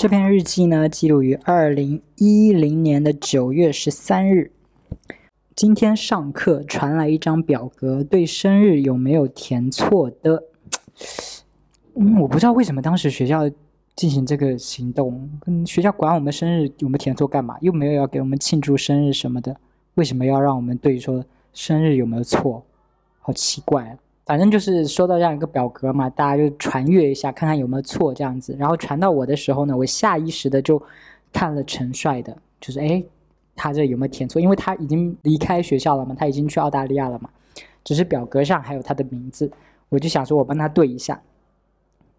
这篇日记呢，记录于二零一零年的九月十三日。今天上课传来一张表格，对生日有没有填错的？嗯，我不知道为什么当时学校进行这个行动，跟学校管我们生日有没有填错干嘛？又没有要给我们庆祝生日什么的，为什么要让我们对说生日有没有错？好奇怪啊！反正就是收到这样一个表格嘛，大家就传阅一下，看看有没有错这样子。然后传到我的时候呢，我下意识的就看了陈帅的，就是哎，他这有没有填错？因为他已经离开学校了嘛，他已经去澳大利亚了嘛，只是表格上还有他的名字，我就想说我帮他对一下。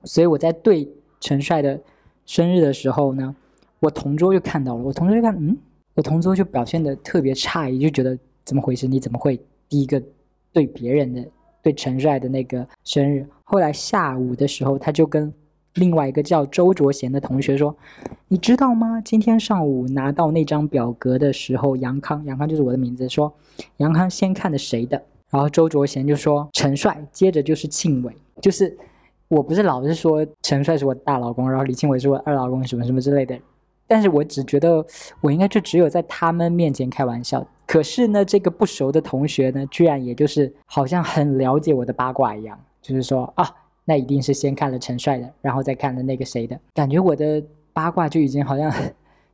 所以我在对陈帅的生日的时候呢，我同桌就看到了，我同桌就看，嗯，我同桌就表现的特别诧异，就觉得怎么回事？你怎么会第一个对别人的？对陈帅的那个生日，后来下午的时候，他就跟另外一个叫周卓贤的同学说：“你知道吗？今天上午拿到那张表格的时候，杨康，杨康就是我的名字，说杨康先看的谁的？然后周卓贤就说陈帅，接着就是庆伟，就是我不是老是说陈帅是我大老公，然后李庆伟是我二老公，什么什么之类的。”但是我只觉得我应该就只有在他们面前开玩笑。可是呢，这个不熟的同学呢，居然也就是好像很了解我的八卦一样，就是说啊，那一定是先看了陈帅的，然后再看了那个谁的，感觉我的八卦就已经好像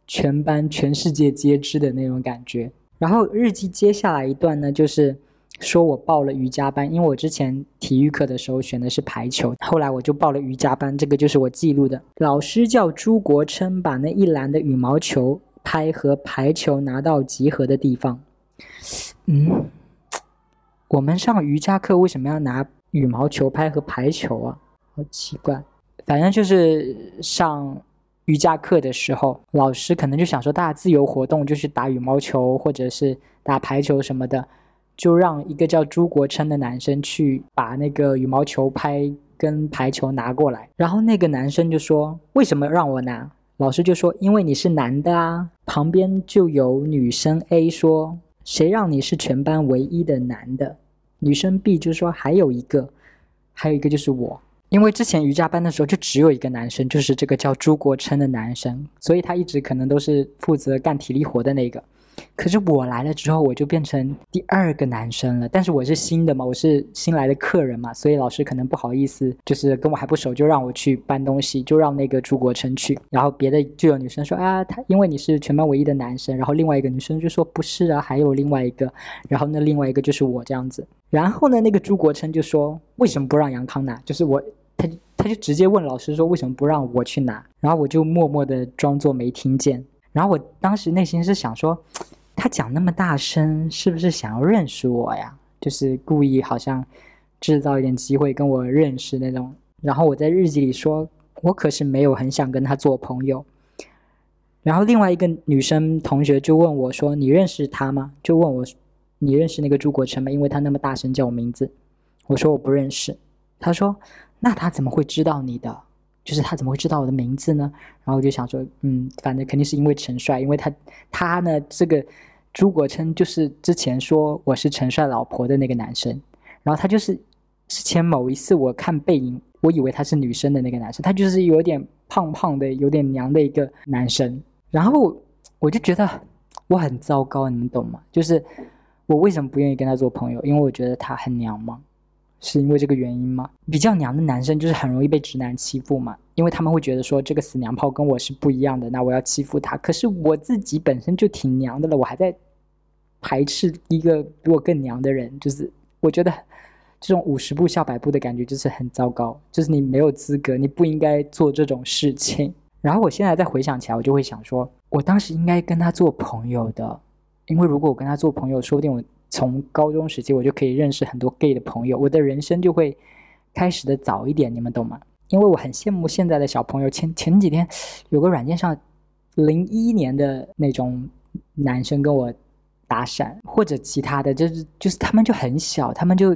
全班全世界皆知的那种感觉。然后日记接下来一段呢，就是。说我报了瑜伽班，因为我之前体育课的时候选的是排球，后来我就报了瑜伽班，这个就是我记录的。老师叫朱国琛，把那一篮的羽毛球拍和排球拿到集合的地方。嗯，我们上瑜伽课为什么要拿羽毛球拍和排球啊？好奇怪。反正就是上瑜伽课的时候，老师可能就想说大家自由活动，就去打羽毛球或者是打排球什么的。就让一个叫朱国琛的男生去把那个羽毛球拍跟排球拿过来，然后那个男生就说：“为什么让我拿？”老师就说：“因为你是男的啊。”旁边就有女生 A 说：“谁让你是全班唯一的男的？”女生 B 就说：“还有一个，还有一个就是我，因为之前瑜伽班的时候就只有一个男生，就是这个叫朱国琛的男生，所以他一直可能都是负责干体力活的那个。”可是我来了之后，我就变成第二个男生了。但是我是新的嘛，我是新来的客人嘛，所以老师可能不好意思，就是跟我还不熟，就让我去搬东西，就让那个朱国琛去。然后别的就有女生说啊，他因为你是全班唯一的男生。然后另外一个女生就说不是啊，还有另外一个。然后那另外一个就是我这样子。然后呢，那个朱国琛就说为什么不让杨康拿？就是我，他他就直接问老师说为什么不让我去拿？然后我就默默的装作没听见。然后我当时内心是想说，他讲那么大声，是不是想要认识我呀？就是故意好像制造一点机会跟我认识那种。然后我在日记里说，我可是没有很想跟他做朋友。然后另外一个女生同学就问我说：“你认识他吗？”就问我：“你认识那个朱国成吗？”因为他那么大声叫我名字。我说我不认识。他说：“那他怎么会知道你的？”就是他怎么会知道我的名字呢？然后我就想说，嗯，反正肯定是因为陈帅，因为他他呢，这个朱国琛就是之前说我是陈帅老婆的那个男生，然后他就是之前某一次我看背影，我以为他是女生的那个男生，他就是有点胖胖的、有点娘的一个男生，然后我就觉得我很糟糕，你们懂吗？就是我为什么不愿意跟他做朋友？因为我觉得他很娘吗？是因为这个原因吗？比较娘的男生就是很容易被直男欺负嘛，因为他们会觉得说这个死娘炮跟我是不一样的，那我要欺负他。可是我自己本身就挺娘的了，我还在排斥一个比我更娘的人，就是我觉得这种五十步笑百步的感觉就是很糟糕，就是你没有资格，你不应该做这种事情。然后我现在再回想起来，我就会想说，我当时应该跟他做朋友的，因为如果我跟他做朋友，说不定我。从高中时期我就可以认识很多 gay 的朋友，我的人生就会开始的早一点，你们懂吗？因为我很羡慕现在的小朋友。前前几天有个软件上，零一年的那种男生跟我搭讪，或者其他的，就是就是他们就很小，他们就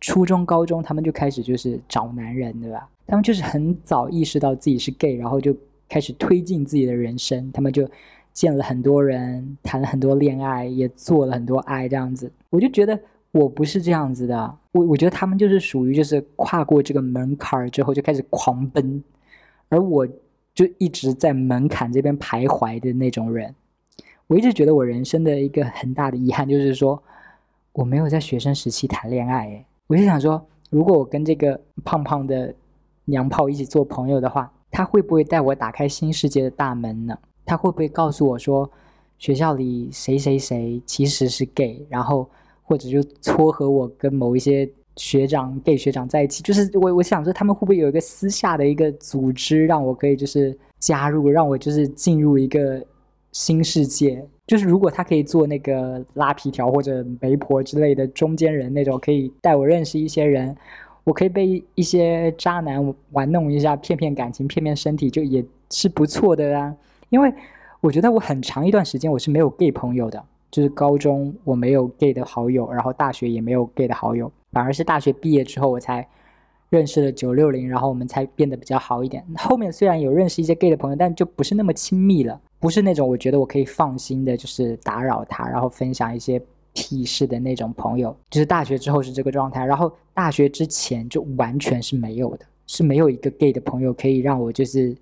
初中、高中，他们就开始就是找男人，对吧？他们就是很早意识到自己是 gay，然后就开始推进自己的人生，他们就。见了很多人，谈了很多恋爱，也做了很多爱，这样子，我就觉得我不是这样子的。我我觉得他们就是属于就是跨过这个门槛之后就开始狂奔，而我就就一直在门槛这边徘徊的那种人。我一直觉得我人生的一个很大的遗憾就是说，我没有在学生时期谈恋爱。哎，我就想说，如果我跟这个胖胖的娘炮一起做朋友的话，他会不会带我打开新世界的大门呢？他会不会告诉我说，学校里谁谁谁其实是 gay，然后或者就撮合我跟某一些学长 gay 学长在一起？就是我我想说，他们会不会有一个私下的一个组织，让我可以就是加入，让我就是进入一个。新世界就是，如果他可以做那个拉皮条或者媒婆之类的中间人那种，可以带我认识一些人，我可以被一些渣男玩弄一下，骗骗感情，骗骗身体，就也是不错的啊。因为我觉得我很长一段时间我是没有 gay 朋友的，就是高中我没有 gay 的好友，然后大学也没有 gay 的好友，反而是大学毕业之后我才认识了九六零，然后我们才变得比较好一点。后面虽然有认识一些 gay 的朋友，但就不是那么亲密了。不是那种我觉得我可以放心的，就是打扰他，然后分享一些屁事的那种朋友。就是大学之后是这个状态，然后大学之前就完全是没有的，是没有一个 gay 的朋友可以让我就是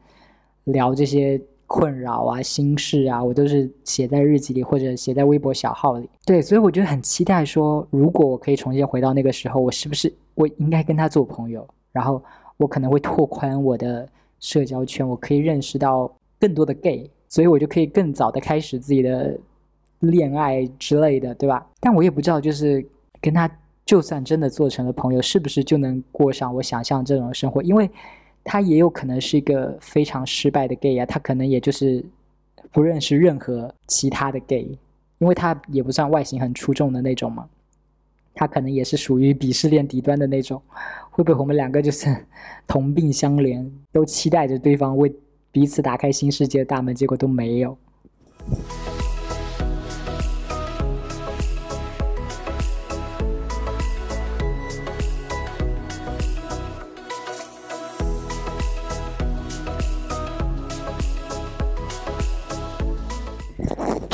聊这些困扰啊、心事啊，我都是写在日记里或者写在微博小号里。对，所以我觉得很期待说，如果我可以重新回到那个时候，我是不是我应该跟他做朋友？然后我可能会拓宽我的社交圈，我可以认识到更多的 gay。所以我就可以更早的开始自己的恋爱之类的，对吧？但我也不知道，就是跟他就算真的做成了朋友，是不是就能过上我想象这种生活？因为他也有可能是一个非常失败的 gay 啊，他可能也就是不认识任何其他的 gay，因为他也不算外形很出众的那种嘛，他可能也是属于鄙视链底端的那种。会不会我们两个就是 同病相怜，都期待着对方为？彼此打开新世界的大门，结果都没有。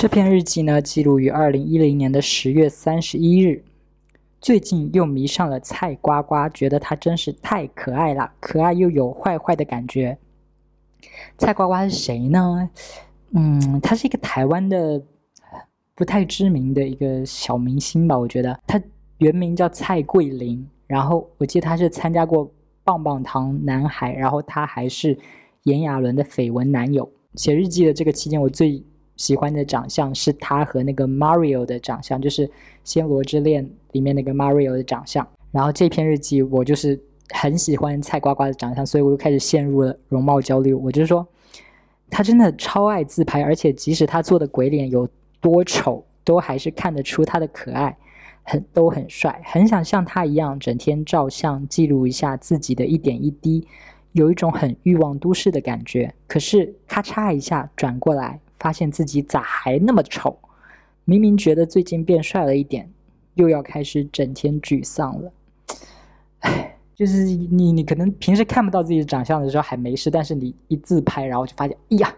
这篇日记呢，记录于二零一零年的十月三十一日。最近又迷上了菜瓜瓜，觉得他真是太可爱了，可爱又有坏坏的感觉。蔡呱呱是谁呢？嗯，他是一个台湾的不太知名的一个小明星吧，我觉得他原名叫蔡桂林，然后我记得他是参加过棒棒糖男孩，然后他还是炎亚纶的绯闻男友。写日记的这个期间，我最喜欢的长相是他和那个 Mario 的长相，就是《暹罗之恋》里面那个 Mario 的长相。然后这篇日记我就是。很喜欢菜瓜瓜的长相，所以我又开始陷入了容貌焦虑。我就说，他真的超爱自拍，而且即使他做的鬼脸有多丑，都还是看得出他的可爱，很都很帅，很想像他一样整天照相记录一下自己的一点一滴，有一种很欲望都市的感觉。可是咔嚓一下转过来，发现自己咋还那么丑？明明觉得最近变帅了一点，又要开始整天沮丧了。唉。就是你，你可能平时看不到自己的长相的时候还没事，但是你一自拍，然后就发现，哎呀，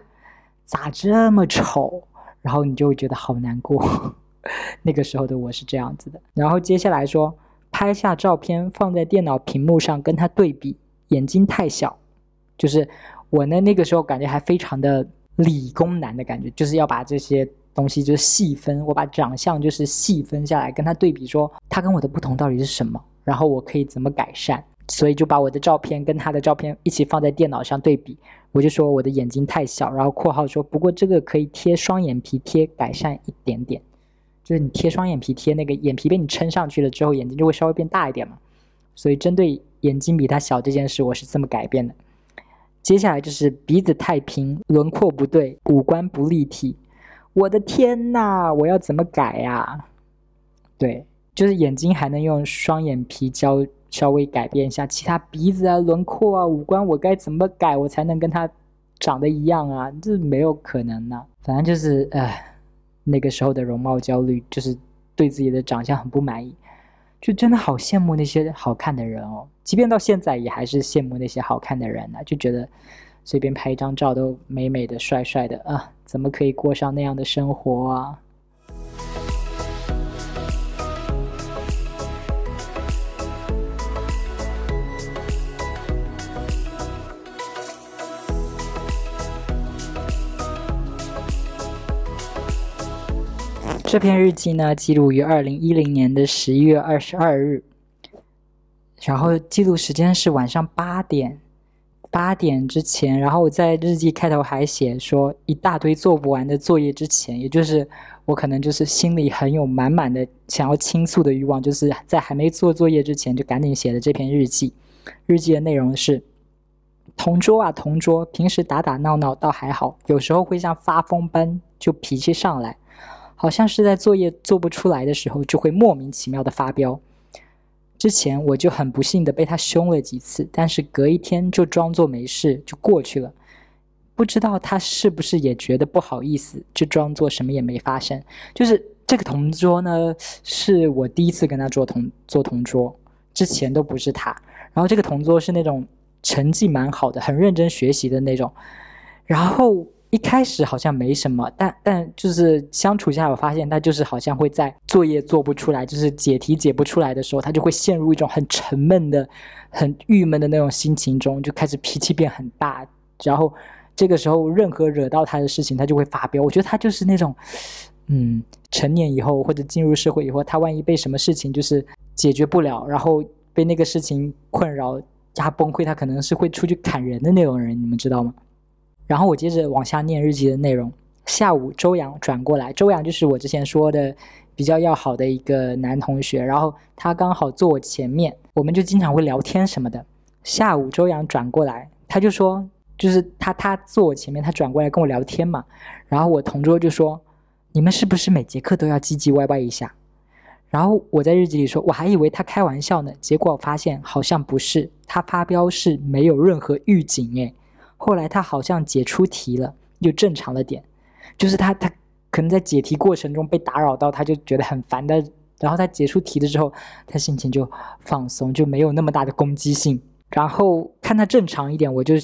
咋这么丑？然后你就会觉得好难过。那个时候的我是这样子的。然后接下来说，拍下照片放在电脑屏幕上跟他对比，眼睛太小。就是我呢，那个时候感觉还非常的理工男的感觉，就是要把这些东西就是细分，我把长相就是细分下来跟他对比，说他跟我的不同到底是什么，然后我可以怎么改善。所以就把我的照片跟他的照片一起放在电脑上对比，我就说我的眼睛太小，然后括号说不过这个可以贴双眼皮贴改善一点点，就是你贴双眼皮贴那个眼皮被你撑上去了之后，眼睛就会稍微变大一点嘛。所以针对眼睛比他小这件事，我是这么改变的。接下来就是鼻子太平，轮廓不对，五官不立体，我的天呐，我要怎么改呀？对，就是眼睛还能用双眼皮胶。稍微改变一下其他鼻子啊、轮廓啊、五官，我该怎么改，我才能跟他长得一样啊？这没有可能呢。反正就是，唉，那个时候的容貌焦虑，就是对自己的长相很不满意，就真的好羡慕那些好看的人哦。即便到现在也还是羡慕那些好看的人啊就觉得随便拍一张照都美美的帅帅的啊怎么可以过上那样的生活啊？这篇日记呢记录于二零一零年的十一月二十二日。然后记录时间是晚上八点，八点之前。然后我在日记开头还写说，一大堆做不完的作业之前，也就是我可能就是心里很有满满的想要倾诉的欲望，就是在还没做作业之前就赶紧写的这篇日记。日记的内容是：同桌啊，同桌，平时打打闹闹倒还好，有时候会像发疯般就脾气上来。好像是在作业做不出来的时候，就会莫名其妙的发飙。之前我就很不幸的被他凶了几次，但是隔一天就装作没事就过去了。不知道他是不是也觉得不好意思，就装作什么也没发生。就是这个同桌呢，是我第一次跟他做同做同桌，之前都不是他。然后这个同桌是那种成绩蛮好的，很认真学习的那种，然后。一开始好像没什么，但但就是相处下来，我发现他就是好像会在作业做不出来，就是解题解不出来的时候，他就会陷入一种很沉闷的、很郁闷的那种心情中，就开始脾气变很大。然后这个时候，任何惹到他的事情，他就会发飙。我觉得他就是那种，嗯，成年以后或者进入社会以后，他万一被什么事情就是解决不了，然后被那个事情困扰，他崩溃，他可能是会出去砍人的那种人，你们知道吗？然后我接着往下念日记的内容。下午，周阳转过来，周阳就是我之前说的比较要好的一个男同学，然后他刚好坐我前面，我们就经常会聊天什么的。下午，周阳转过来，他就说，就是他他坐我前面，他转过来跟我聊天嘛。然后我同桌就说：“你们是不是每节课都要唧唧歪歪一下？”然后我在日记里说：“我还以为他开玩笑呢，结果我发现好像不是，他发飙是没有任何预警诶。后来他好像解出题了，又正常了点，就是他他可能在解题过程中被打扰到，他就觉得很烦的。然后他解出题了之后，他心情就放松，就没有那么大的攻击性。然后看他正常一点，我就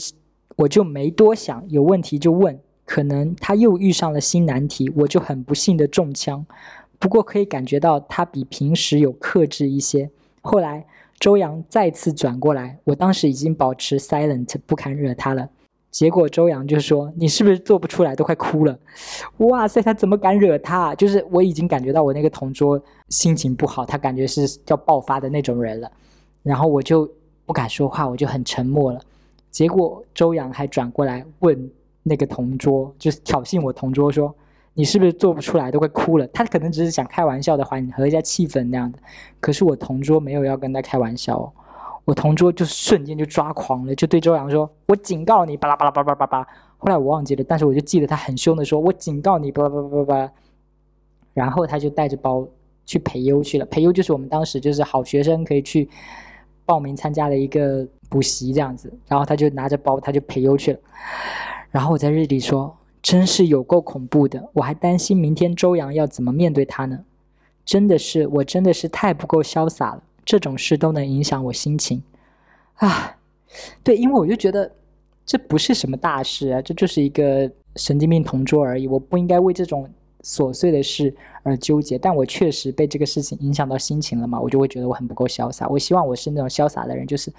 我就没多想，有问题就问。可能他又遇上了新难题，我就很不幸的中枪。不过可以感觉到他比平时有克制一些。后来周洋再次转过来，我当时已经保持 silent，不敢惹他了。结果周洋就说：“你是不是做不出来？都快哭了。”哇塞，他怎么敢惹他？就是我已经感觉到我那个同桌心情不好，他感觉是要爆发的那种人了。然后我就不敢说话，我就很沉默了。结果周洋还转过来问那个同桌，就是挑衅我同桌说：“你是不是做不出来？都快哭了。”他可能只是想开玩笑的缓和一下气氛那样的。可是我同桌没有要跟他开玩笑哦。我同桌就瞬间就抓狂了，就对周阳说：“我警告你，巴拉巴拉巴拉巴拉巴拉。”后来我忘记了，但是我就记得他很凶的说：“我警告你，巴拉巴拉巴拉巴拉。”然后他就带着包去培优去了。培优就是我们当时就是好学生可以去报名参加的一个补习这样子。然后他就拿着包，他就培优去了。然后我在日里说：“真是有够恐怖的，我还担心明天周阳要怎么面对他呢？真的是，我真的是太不够潇洒了。”这种事都能影响我心情，啊，对，因为我就觉得这不是什么大事啊，这就是一个神经病同桌而已，我不应该为这种琐碎的事而纠结。但我确实被这个事情影响到心情了嘛，我就会觉得我很不够潇洒。我希望我是那种潇洒的人，就是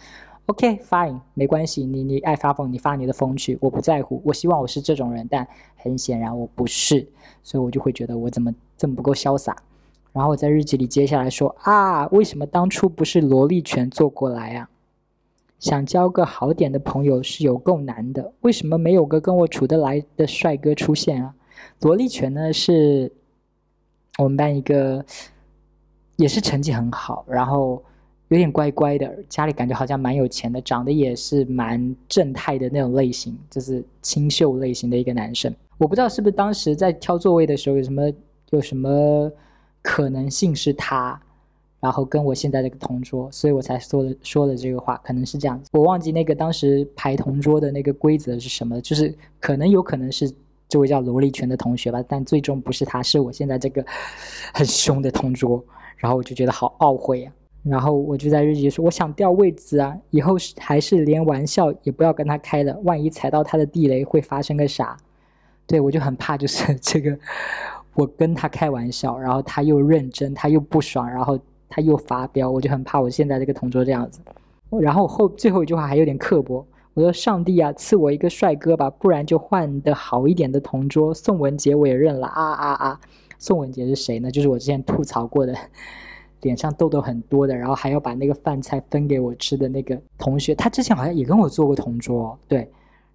OK fine 没关系，你你爱发疯你发你的疯去，我不在乎。我希望我是这种人，但很显然我不是，所以我就会觉得我怎么这么不够潇洒。然后我在日记里接下来说啊，为什么当初不是萝莉犬坐过来啊？想交个好点的朋友是有够难的，为什么没有个跟我处得来的帅哥出现啊？萝莉全呢是我们班一个，也是成绩很好，然后有点乖乖的，家里感觉好像蛮有钱的，长得也是蛮正太的那种类型，就是清秀类型的一个男生。我不知道是不是当时在挑座位的时候有什么有什么。可能性是他，然后跟我现在这个同桌，所以我才说了说了这个话，可能是这样子。我忘记那个当时排同桌的那个规则是什么，就是可能有可能是这位叫萝莉泉的同学吧，但最终不是他，是我现在这个很凶的同桌。然后我就觉得好懊悔啊，然后我就在日记说，我想调位子啊，以后还是连玩笑也不要跟他开了，万一踩到他的地雷会发生个啥？对我就很怕，就是这个。我跟他开玩笑，然后他又认真，他又不爽，然后他又发飙，我就很怕我现在这个同桌这样子。然后后最后一句话还有点刻薄，我说：“上帝啊，赐我一个帅哥吧，不然就换的好一点的同桌。”宋文杰我也认了啊啊啊！宋文杰是谁呢？就是我之前吐槽过的，脸上痘痘很多的，然后还要把那个饭菜分给我吃的那个同学。他之前好像也跟我做过同桌，对。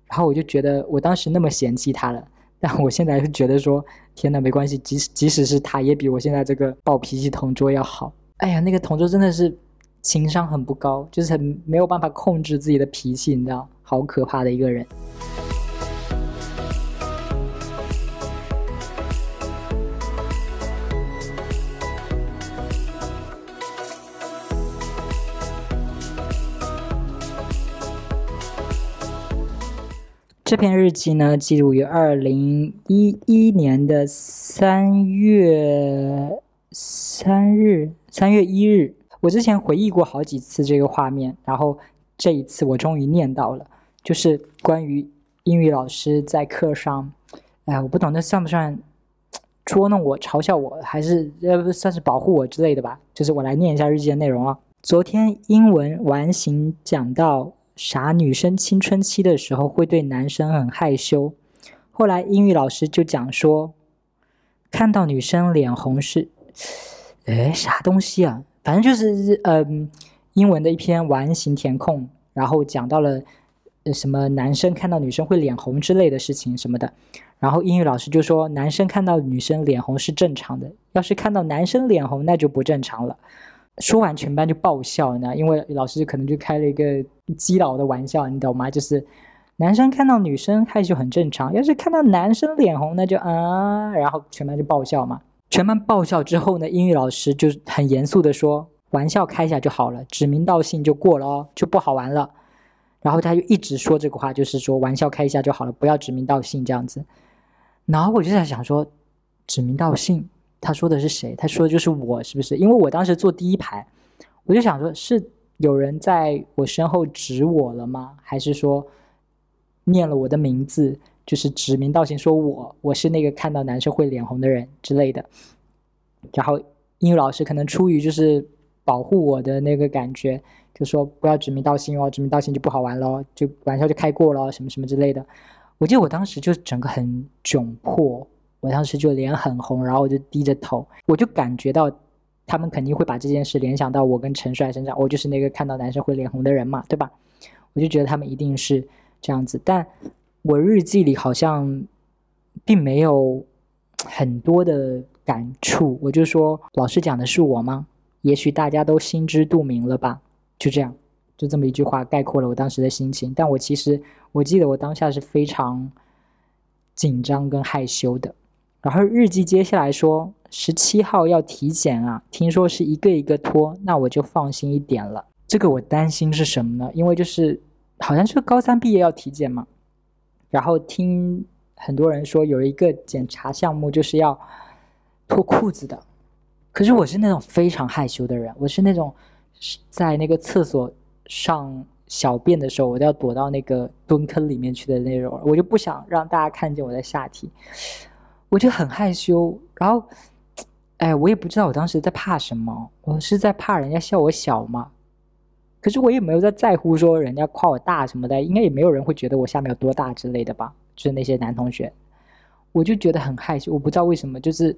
然后我就觉得我当时那么嫌弃他了，但我现在是觉得说，天呐，没关系，即使即使是他，也比我现在这个暴脾气同桌要好。哎呀，那个同桌真的是情商很不高，就是很没有办法控制自己的脾气，你知道，好可怕的一个人。这篇日记呢，记录于二零一一年的三月三日，三月一日。我之前回忆过好几次这个画面，然后这一次我终于念到了，就是关于英语老师在课上，哎，我不懂那算不算捉弄我、嘲笑我，还是呃算是保护我之类的吧？就是我来念一下日记的内容啊。昨天英文完形讲到。啥女生青春期的时候会对男生很害羞，后来英语老师就讲说，看到女生脸红是，哎，啥东西啊？反正就是嗯，英文的一篇完形填空，然后讲到了什么男生看到女生会脸红之类的事情什么的，然后英语老师就说，男生看到女生脸红是正常的，要是看到男生脸红那就不正常了。说完，全班就爆笑，你知道，因为老师可能就开了一个基佬的玩笑，你懂吗？就是男生看到女生害羞很正常，要是看到男生脸红，那就啊，然后全班就爆笑嘛。全班爆笑之后呢，英语老师就很严肃的说：“玩笑开一下就好了，指名道姓就过了哦，就不好玩了。”然后他就一直说这个话，就是说玩笑开一下就好了，不要指名道姓这样子。然后我就在想说，指名道姓。他说的是谁？他说的就是我，是不是？因为我当时坐第一排，我就想说，是有人在我身后指我了吗？还是说念了我的名字，就是指名道姓说我我是那个看到男生会脸红的人之类的？然后英语老师可能出于就是保护我的那个感觉，就说不要指名道姓哦，指名道姓就不好玩喽，就玩笑就开过了，什么什么之类的。我记得我当时就整个很窘迫。我当时就脸很红，然后我就低着头，我就感觉到他们肯定会把这件事联想到我跟陈帅身上，我就是那个看到男生会脸红的人嘛，对吧？我就觉得他们一定是这样子，但我日记里好像并没有很多的感触，我就说老师讲的是我吗？也许大家都心知肚明了吧？就这样，就这么一句话概括了我当时的心情。但我其实我记得我当下是非常紧张跟害羞的。然后日记接下来说十七号要体检啊，听说是一个一个拖，那我就放心一点了。这个我担心是什么呢？因为就是好像是高三毕业要体检嘛，然后听很多人说有一个检查项目就是要脱裤子的，可是我是那种非常害羞的人，我是那种在那个厕所上小便的时候，我都要躲到那个蹲坑里面去的那种，我就不想让大家看见我的下体。我就很害羞，然后，哎，我也不知道我当时在怕什么，我是在怕人家笑我小吗？可是我也没有在在乎说人家夸我大什么的，应该也没有人会觉得我下面有多大之类的吧？就是那些男同学，我就觉得很害羞，我不知道为什么，就是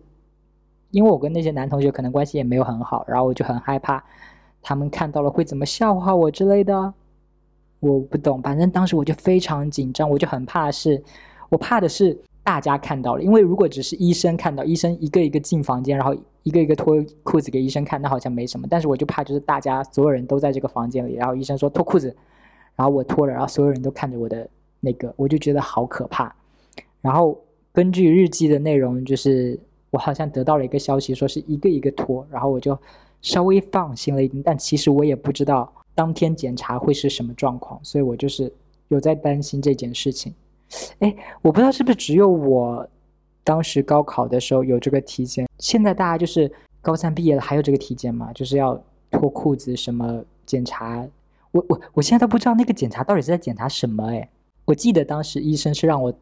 因为我跟那些男同学可能关系也没有很好，然后我就很害怕他们看到了会怎么笑话我之类的，我不懂，反正当时我就非常紧张，我就很怕是，我怕的是。大家看到了，因为如果只是医生看到，医生一个一个进房间，然后一个一个脱裤子给医生看，那好像没什么。但是我就怕，就是大家所有人都在这个房间里，然后医生说脱裤子，然后我脱了，然后所有人都看着我的那个，我就觉得好可怕。然后根据日记的内容，就是我好像得到了一个消息，说是一个一个脱，然后我就稍微放心了一点。但其实我也不知道当天检查会是什么状况，所以我就是有在担心这件事情。哎，我不知道是不是只有我，当时高考的时候有这个体检。现在大家就是高三毕业了，还有这个体检吗？就是要脱裤子什么检查？我我我现在都不知道那个检查到底是在检查什么。哎，我记得当时医生是让我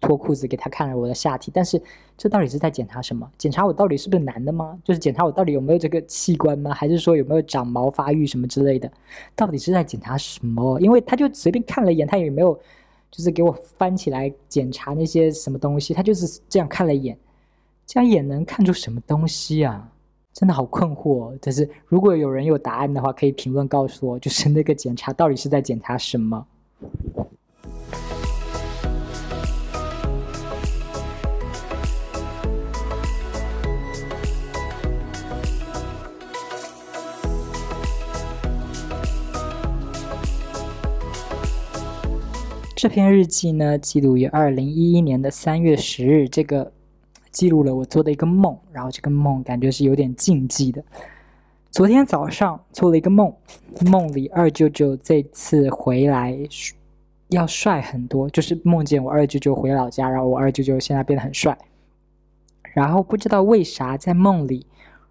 脱裤子给他看了我的下体，但是这到底是在检查什么？检查我到底是不是男的吗？就是检查我到底有没有这个器官吗？还是说有没有长毛发育什么之类的？到底是在检查什么？因为他就随便看了一眼，他也没有。就是给我翻起来检查那些什么东西，他就是这样看了一眼，这样眼能看出什么东西啊？真的好困惑。但是如果有人有答案的话，可以评论告诉我，就是那个检查到底是在检查什么？这篇日记呢，记录于二零一一年的三月十日。这个记录了我做的一个梦，然后这个梦感觉是有点禁忌的。昨天早上做了一个梦，梦里二舅舅这次回来要帅很多，就是梦见我二舅舅回老家，然后我二舅舅现在变得很帅。然后不知道为啥在梦里，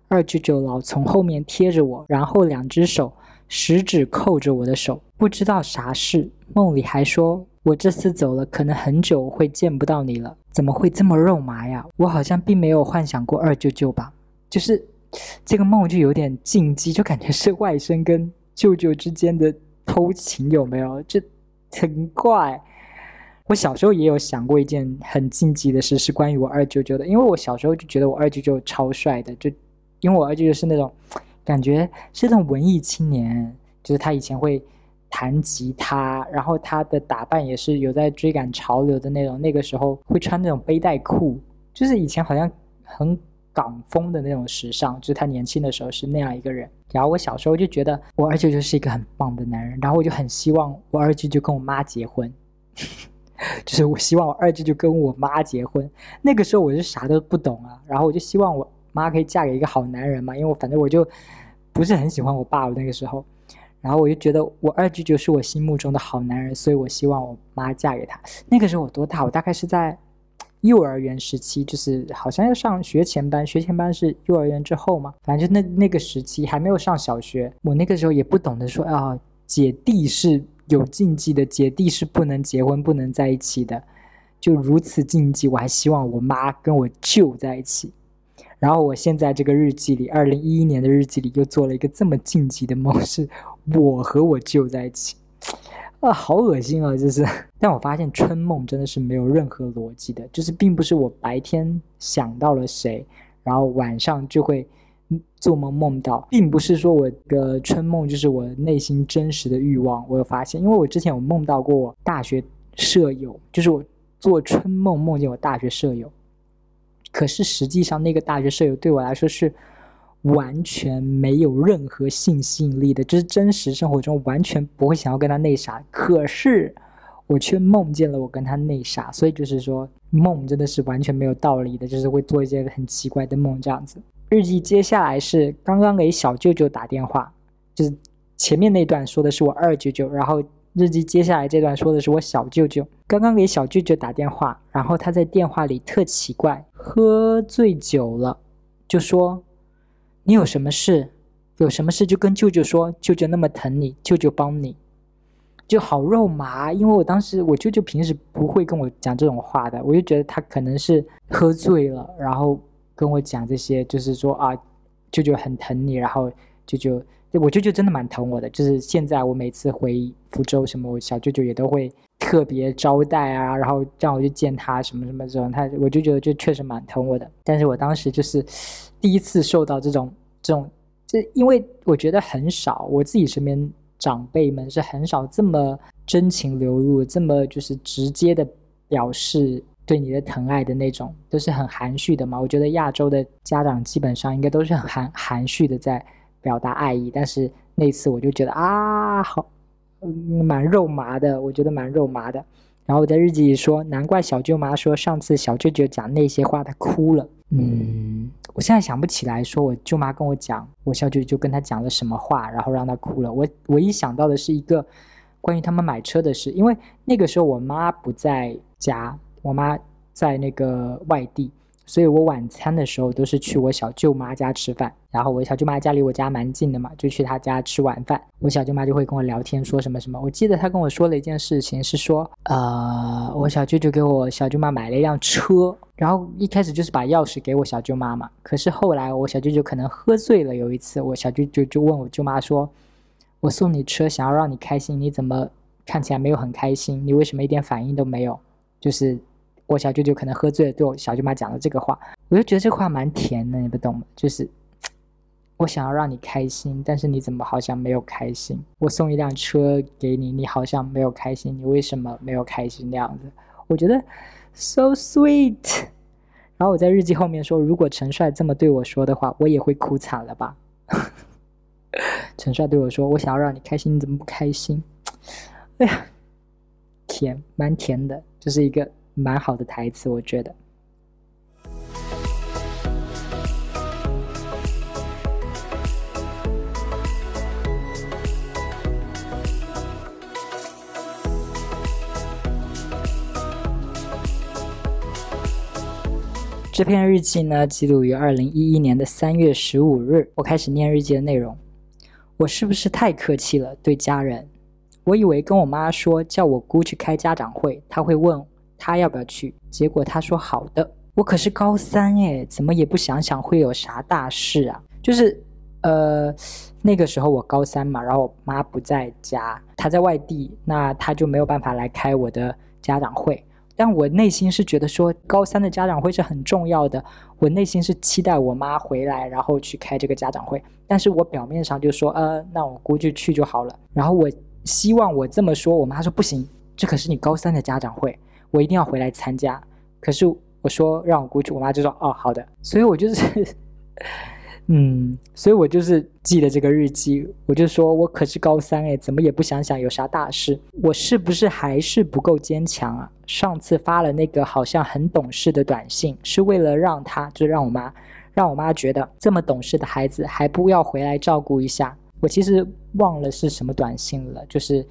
二舅舅老从后面贴着我，然后两只手食指扣着我的手，不知道啥事。梦里还说。我这次走了，可能很久会见不到你了。怎么会这么肉麻呀？我好像并没有幻想过二舅舅吧？就是这个梦就有点禁忌，就感觉是外甥跟舅舅之间的偷情，有没有？就很怪。我小时候也有想过一件很禁忌的事，是关于我二舅舅的。因为我小时候就觉得我二舅舅超帅的，就因为我二舅舅是那种感觉是那种文艺青年，就是他以前会。弹吉他，然后他的打扮也是有在追赶潮流的那种。那个时候会穿那种背带裤，就是以前好像很港风的那种时尚。就是他年轻的时候是那样一个人。然后我小时候就觉得我二舅就是一个很棒的男人，然后我就很希望我二舅就跟我妈结婚，就是我希望我二舅就跟我妈结婚。那个时候我是啥都不懂啊，然后我就希望我妈可以嫁给一个好男人嘛，因为我反正我就不是很喜欢我爸我那个时候。然后我就觉得我二舅舅是我心目中的好男人，所以我希望我妈嫁给他。那个时候我多大？我大概是在幼儿园时期，就是好像要上学前班。学前班是幼儿园之后嘛，反正就那那个时期还没有上小学。我那个时候也不懂得说啊，姐弟是有禁忌的，姐弟是不能结婚、不能在一起的，就如此禁忌。我还希望我妈跟我舅在一起。然后我现在这个日记里，二零一一年的日记里又做了一个这么禁忌的梦，是我和我舅在一起，啊，好恶心啊！就是，但我发现春梦真的是没有任何逻辑的，就是并不是我白天想到了谁，然后晚上就会做梦梦到，并不是说我的春梦就是我内心真实的欲望。我有发现，因为我之前有梦到过我大学舍友，就是我做春梦梦见我大学舍友。可是实际上，那个大学舍友对我来说是完全没有任何性吸引力的，就是真实生活中完全不会想要跟他内啥。可是我却梦见了我跟他内啥，所以就是说梦真的是完全没有道理的，就是会做一些很奇怪的梦这样子。日记接下来是刚刚给小舅舅打电话，就是前面那段说的是我二舅舅，然后。日记接下来这段说的是我小舅舅刚刚给小舅舅打电话，然后他在电话里特奇怪，喝醉酒了，就说：“你有什么事？有什么事就跟舅舅说，舅舅那么疼你，舅舅帮你，就好肉麻。”因为我当时我舅舅平时不会跟我讲这种话的，我就觉得他可能是喝醉了，然后跟我讲这些，就是说啊，舅舅很疼你，然后舅舅。我舅舅真的蛮疼我的，就是现在我每次回福州什么，我小舅舅也都会特别招待啊，然后让我去见他什么什么这种，他我就觉得就确实蛮疼我的。但是我当时就是第一次受到这种这种，就因为我觉得很少，我自己身边长辈们是很少这么真情流露，这么就是直接的表示对你的疼爱的那种，都是很含蓄的嘛。我觉得亚洲的家长基本上应该都是很含含蓄的在。表达爱意，但是那次我就觉得啊，好，嗯蛮肉麻的，我觉得蛮肉麻的。然后我在日记里说，难怪小舅妈说上次小舅舅讲那些话，她哭了。嗯，我现在想不起来，说我舅妈跟我讲，我小舅舅跟他讲了什么话，然后让他哭了。我唯一想到的是一个关于他们买车的事，因为那个时候我妈不在家，我妈在那个外地。所以我晚餐的时候都是去我小舅妈家吃饭，然后我小舅妈家离我家蛮近的嘛，就去她家吃晚饭。我小舅妈就会跟我聊天，说什么什么。我记得她跟我说了一件事情，是说，呃，我小舅舅给我小舅妈买了一辆车，然后一开始就是把钥匙给我小舅妈嘛。可是后来我小舅舅可能喝醉了，有一次我小舅舅就问我舅妈说：“我送你车，想要让你开心，你怎么看起来没有很开心？你为什么一点反应都没有？”就是。我小舅舅可能喝醉了，对我小舅妈讲了这个话，我就觉得这话蛮甜的，你不懂吗？就是 我想要让你开心，但是你怎么好像没有开心？我送一辆车给你，你好像没有开心，你为什么没有开心那样子？我觉得 so sweet。然后我在日记后面说，如果陈帅这么对我说的话，我也会哭惨了吧？陈帅对我说：“我想要让你开心，你怎么不开心？” 哎呀，甜，蛮甜的，这是一个蛮好的台词，我觉得。这篇日记呢，记录于二零一一年的三月十五日。我开始念日记的内容。我是不是太客气了？对家人，我以为跟我妈说叫我姑去开家长会，她会问他要不要去。结果他说好的。我可是高三哎，怎么也不想想会有啥大事啊？就是，呃，那个时候我高三嘛，然后我妈不在家，她在外地，那她就没有办法来开我的家长会。但我内心是觉得说，高三的家长会是很重要的。我内心是期待我妈回来，然后去开这个家长会。但是我表面上就说，呃，那我估计去就好了。然后我希望我这么说，我妈说不行，这可是你高三的家长会，我一定要回来参加。可是我说让我过去，我妈就说，哦，好的。所以我就是。嗯，所以我就是记得这个日记，我就说我可是高三哎，怎么也不想想有啥大事，我是不是还是不够坚强啊？上次发了那个好像很懂事的短信，是为了让他，就让我妈，让我妈觉得这么懂事的孩子还不要回来照顾一下。我其实忘了是什么短信了，就是。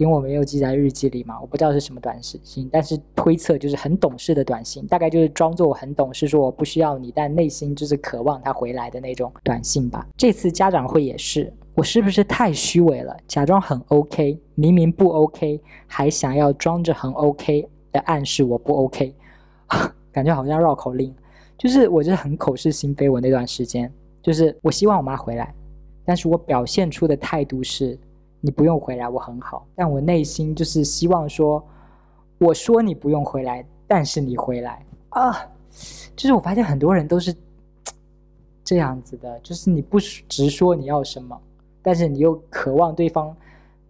因为我没有记在日记里嘛，我不知道是什么短信，但是推测就是很懂事的短信，大概就是装作我很懂事，说我不需要你，但内心就是渴望他回来的那种短信吧。这次家长会也是，我是不是太虚伪了？假装很 OK，明明不 OK，还想要装着很 OK 的暗示我不 OK，感觉好像绕口令。就是我就是很口是心非，我那段时间就是我希望我妈回来，但是我表现出的态度是。你不用回来，我很好，但我内心就是希望说，我说你不用回来，但是你回来啊，就是我发现很多人都是这样子的，就是你不直说你要什么，但是你又渴望对方。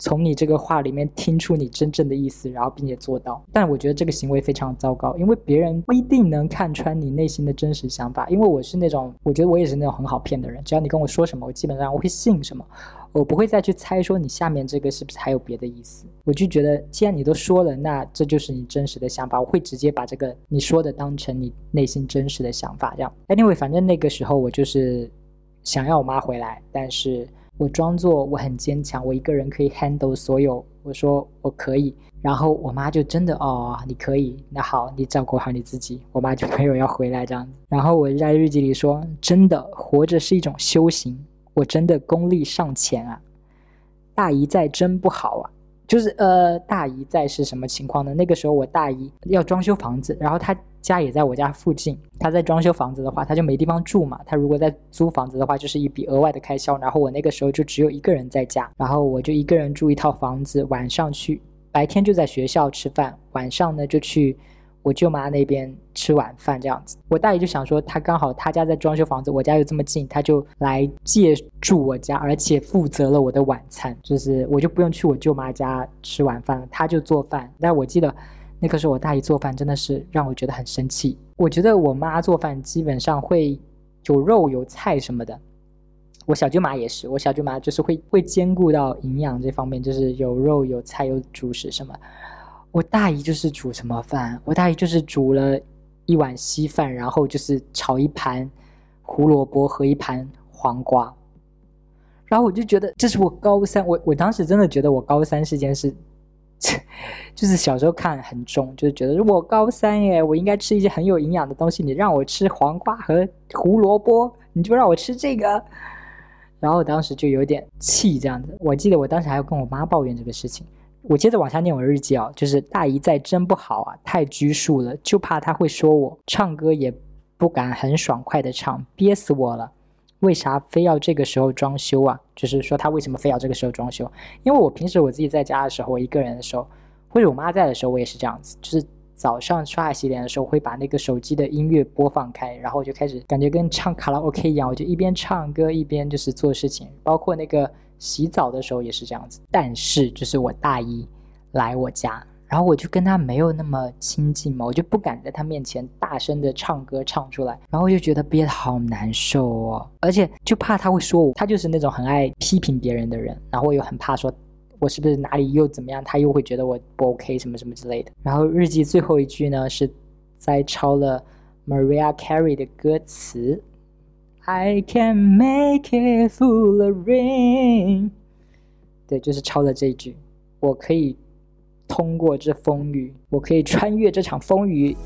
从你这个话里面听出你真正的意思，然后并且做到。但我觉得这个行为非常糟糕，因为别人不一定能看穿你内心的真实想法。因为我是那种，我觉得我也是那种很好骗的人。只要你跟我说什么，我基本上我会信什么，我不会再去猜说你下面这个是不是还有别的意思。我就觉得，既然你都说了，那这就是你真实的想法。我会直接把这个你说的当成你内心真实的想法。这样，anyway，反正那个时候我就是想要我妈回来，但是。我装作我很坚强，我一个人可以 handle 所有。我说我可以，然后我妈就真的哦，你可以，那好，你照顾好你自己。我妈就没有要回来这样子。然后我在日记里说，真的活着是一种修行，我真的功力尚浅啊。大姨在真不好啊。就是呃，大姨在是什么情况呢？那个时候我大姨要装修房子，然后她家也在我家附近。她在装修房子的话，她就没地方住嘛。她如果在租房子的话，就是一笔额外的开销。然后我那个时候就只有一个人在家，然后我就一个人住一套房子，晚上去，白天就在学校吃饭，晚上呢就去。我舅妈那边吃晚饭这样子，我大姨就想说，她刚好她家在装修房子，我家又这么近，她就来借住我家，而且负责了我的晚餐，就是我就不用去我舅妈家吃晚饭了，她就做饭。但我记得那个时候我大姨做饭真的是让我觉得很生气。我觉得我妈做饭基本上会有肉有菜什么的，我小舅妈也是，我小舅妈就是会会兼顾到营养这方面，就是有肉有菜有主食什么。我大姨就是煮什么饭？我大姨就是煮了一碗稀饭，然后就是炒一盘胡萝卜和一盘黄瓜。然后我就觉得这是我高三，我我当时真的觉得我高三是件事，就是小时候看很重，就是觉得我高三耶，我应该吃一些很有营养的东西。你让我吃黄瓜和胡萝卜，你就让我吃这个。然后我当时就有点气，这样子。我记得我当时还要跟我妈抱怨这个事情。我接着往下念我日记啊，就是大姨在真不好啊，太拘束了，就怕她会说我唱歌也不敢很爽快的唱，憋死我了。为啥非要这个时候装修啊？就是说她为什么非要这个时候装修？因为我平时我自己在家的时候，我一个人的时候，或者我妈在的时候，我也是这样子，就是早上刷牙洗脸的时候，会把那个手机的音乐播放开，然后我就开始感觉跟唱卡拉 OK 一样，我就一边唱歌一边就是做事情，包括那个洗澡的时候也是这样子。但是就是我大姨来我家。然后我就跟他没有那么亲近嘛，我就不敢在他面前大声的唱歌唱出来，然后我就觉得憋得好难受哦，而且就怕他会说我，他就是那种很爱批评别人的人，然后又很怕说，我是不是哪里又怎么样，他又会觉得我不 OK 什么什么之类的。然后日记最后一句呢是摘抄了 Maria Carey 的歌词，I can make it through the rain，对，就是抄了这一句，我可以。通过这风雨，我可以穿越这场风雨。